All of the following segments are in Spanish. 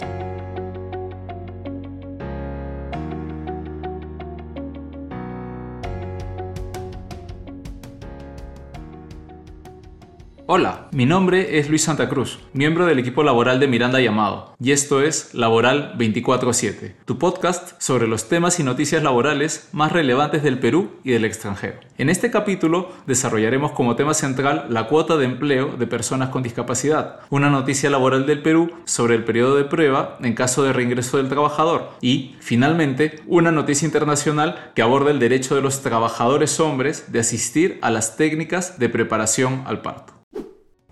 Bye. Hola, mi nombre es Luis Santa Cruz, miembro del equipo laboral de Miranda Llamado, y esto es Laboral 24-7, tu podcast sobre los temas y noticias laborales más relevantes del Perú y del extranjero. En este capítulo desarrollaremos como tema central la cuota de empleo de personas con discapacidad, una noticia laboral del Perú sobre el periodo de prueba en caso de reingreso del trabajador y, finalmente, una noticia internacional que aborda el derecho de los trabajadores hombres de asistir a las técnicas de preparación al parto.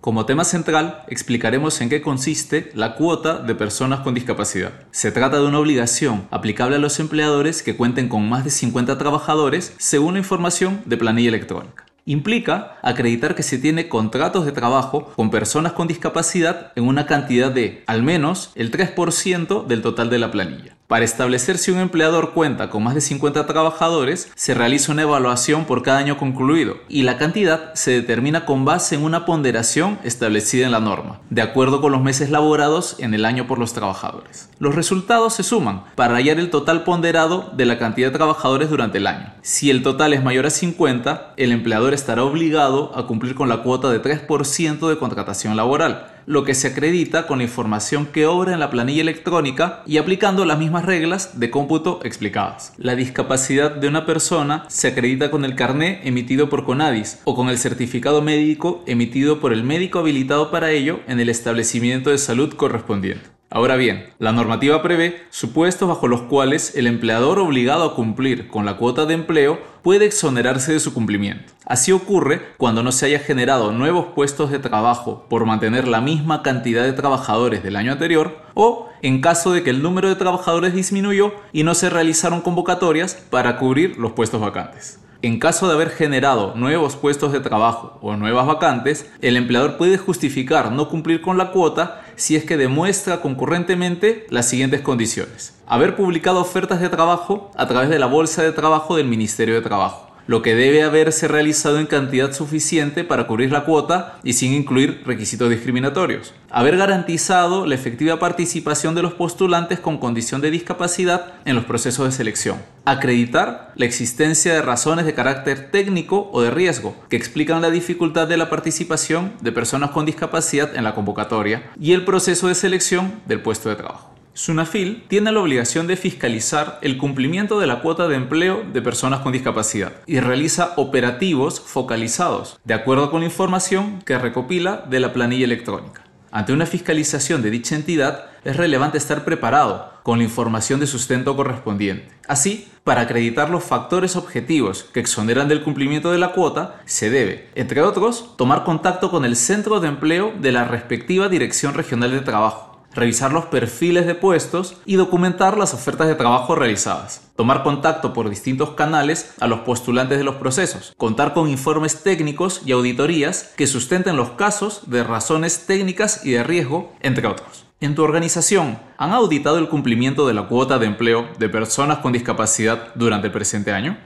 Como tema central, explicaremos en qué consiste la cuota de personas con discapacidad. Se trata de una obligación aplicable a los empleadores que cuenten con más de 50 trabajadores según la información de planilla electrónica. Implica acreditar que se tiene contratos de trabajo con personas con discapacidad en una cantidad de al menos el 3% del total de la planilla. Para establecer si un empleador cuenta con más de 50 trabajadores, se realiza una evaluación por cada año concluido y la cantidad se determina con base en una ponderación establecida en la norma, de acuerdo con los meses laborados en el año por los trabajadores. Los resultados se suman para hallar el total ponderado de la cantidad de trabajadores durante el año. Si el total es mayor a 50, el empleador estará obligado a cumplir con la cuota de 3% de contratación laboral lo que se acredita con información que obra en la planilla electrónica y aplicando las mismas reglas de cómputo explicadas. La discapacidad de una persona se acredita con el carné emitido por Conadis o con el certificado médico emitido por el médico habilitado para ello en el establecimiento de salud correspondiente. Ahora bien, la normativa prevé supuestos bajo los cuales el empleador obligado a cumplir con la cuota de empleo puede exonerarse de su cumplimiento. Así ocurre cuando no se haya generado nuevos puestos de trabajo por mantener la misma cantidad de trabajadores del año anterior o en caso de que el número de trabajadores disminuyó y no se realizaron convocatorias para cubrir los puestos vacantes. En caso de haber generado nuevos puestos de trabajo o nuevas vacantes, el empleador puede justificar no cumplir con la cuota si es que demuestra concurrentemente las siguientes condiciones. Haber publicado ofertas de trabajo a través de la Bolsa de Trabajo del Ministerio de Trabajo lo que debe haberse realizado en cantidad suficiente para cubrir la cuota y sin incluir requisitos discriminatorios. Haber garantizado la efectiva participación de los postulantes con condición de discapacidad en los procesos de selección. Acreditar la existencia de razones de carácter técnico o de riesgo que explican la dificultad de la participación de personas con discapacidad en la convocatoria y el proceso de selección del puesto de trabajo. Sunafil tiene la obligación de fiscalizar el cumplimiento de la cuota de empleo de personas con discapacidad y realiza operativos focalizados, de acuerdo con la información que recopila de la planilla electrónica. Ante una fiscalización de dicha entidad, es relevante estar preparado con la información de sustento correspondiente. Así, para acreditar los factores objetivos que exoneran del cumplimiento de la cuota, se debe, entre otros, tomar contacto con el centro de empleo de la respectiva Dirección Regional de Trabajo revisar los perfiles de puestos y documentar las ofertas de trabajo realizadas. Tomar contacto por distintos canales a los postulantes de los procesos. Contar con informes técnicos y auditorías que sustenten los casos de razones técnicas y de riesgo, entre otros. En tu organización, ¿han auditado el cumplimiento de la cuota de empleo de personas con discapacidad durante el presente año?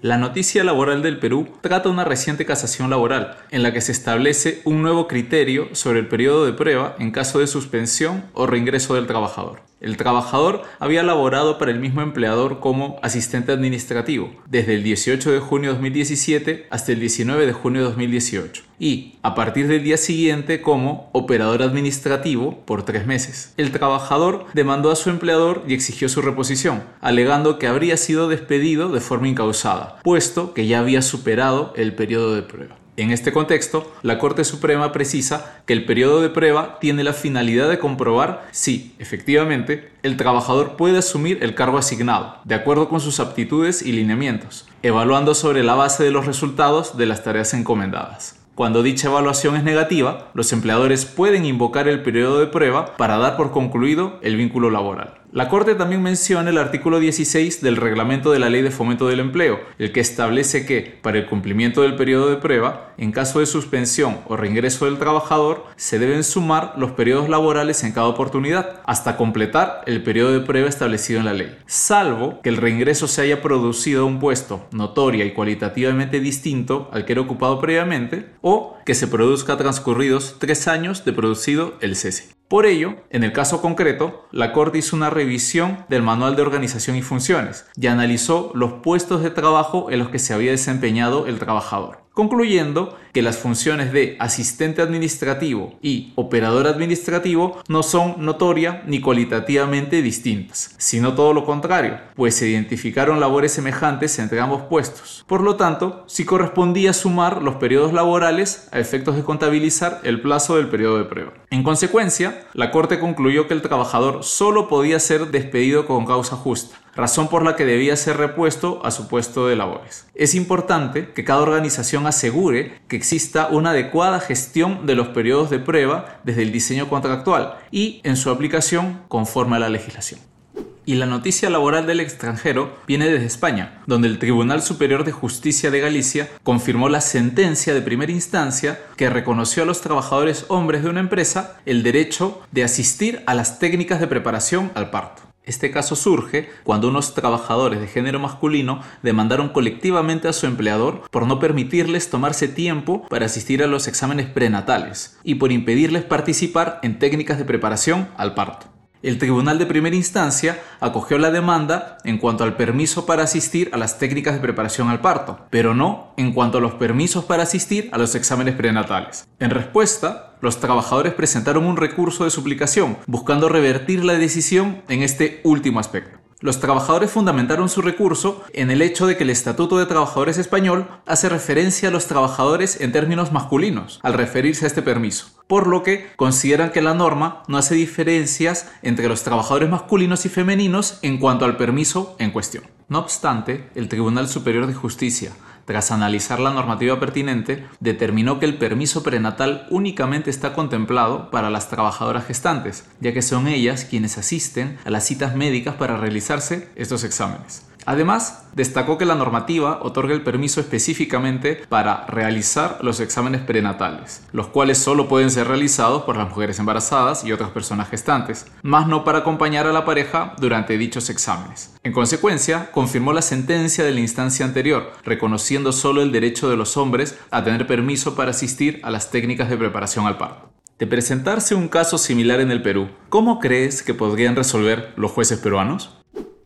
La noticia laboral del Perú trata una reciente casación laboral, en la que se establece un nuevo criterio sobre el periodo de prueba en caso de suspensión o reingreso del trabajador. El trabajador había laborado para el mismo empleador como asistente administrativo desde el 18 de junio de 2017 hasta el 19 de junio de 2018 y a partir del día siguiente como operador administrativo por tres meses. El trabajador demandó a su empleador y exigió su reposición, alegando que habría sido despedido de forma incausada, puesto que ya había superado el periodo de prueba. En este contexto, la Corte Suprema precisa que el periodo de prueba tiene la finalidad de comprobar si, efectivamente, el trabajador puede asumir el cargo asignado, de acuerdo con sus aptitudes y lineamientos, evaluando sobre la base de los resultados de las tareas encomendadas. Cuando dicha evaluación es negativa, los empleadores pueden invocar el periodo de prueba para dar por concluido el vínculo laboral. La Corte también menciona el artículo 16 del reglamento de la Ley de Fomento del Empleo, el que establece que, para el cumplimiento del periodo de prueba, en caso de suspensión o reingreso del trabajador, se deben sumar los periodos laborales en cada oportunidad, hasta completar el periodo de prueba establecido en la ley, salvo que el reingreso se haya producido a un puesto notoria y cualitativamente distinto al que era ocupado previamente, o que se produzca transcurridos tres años de producido el cese. Por ello, en el caso concreto, la Corte hizo una revisión del Manual de Organización y Funciones y analizó los puestos de trabajo en los que se había desempeñado el trabajador concluyendo que las funciones de asistente administrativo y operador administrativo no son notoria ni cualitativamente distintas, sino todo lo contrario, pues se identificaron labores semejantes entre ambos puestos. Por lo tanto, sí correspondía sumar los periodos laborales a efectos de contabilizar el plazo del periodo de prueba. En consecuencia, la Corte concluyó que el trabajador solo podía ser despedido con causa justa, razón por la que debía ser repuesto a su puesto de labores. Es importante que cada organización asegure que exista una adecuada gestión de los periodos de prueba desde el diseño contractual y en su aplicación conforme a la legislación. Y la noticia laboral del extranjero viene desde España, donde el Tribunal Superior de Justicia de Galicia confirmó la sentencia de primera instancia que reconoció a los trabajadores hombres de una empresa el derecho de asistir a las técnicas de preparación al parto. Este caso surge cuando unos trabajadores de género masculino demandaron colectivamente a su empleador por no permitirles tomarse tiempo para asistir a los exámenes prenatales y por impedirles participar en técnicas de preparación al parto. El Tribunal de Primera Instancia acogió la demanda en cuanto al permiso para asistir a las técnicas de preparación al parto, pero no en cuanto a los permisos para asistir a los exámenes prenatales. En respuesta, los trabajadores presentaron un recurso de suplicación buscando revertir la decisión en este último aspecto. Los trabajadores fundamentaron su recurso en el hecho de que el Estatuto de Trabajadores español hace referencia a los trabajadores en términos masculinos al referirse a este permiso, por lo que consideran que la norma no hace diferencias entre los trabajadores masculinos y femeninos en cuanto al permiso en cuestión. No obstante, el Tribunal Superior de Justicia tras analizar la normativa pertinente, determinó que el permiso prenatal únicamente está contemplado para las trabajadoras gestantes, ya que son ellas quienes asisten a las citas médicas para realizarse estos exámenes. Además, destacó que la normativa otorga el permiso específicamente para realizar los exámenes prenatales, los cuales solo pueden ser realizados por las mujeres embarazadas y otras personas gestantes, más no para acompañar a la pareja durante dichos exámenes. En consecuencia, confirmó la sentencia de la instancia anterior, reconociendo solo el derecho de los hombres a tener permiso para asistir a las técnicas de preparación al parto. De presentarse un caso similar en el Perú, ¿cómo crees que podrían resolver los jueces peruanos?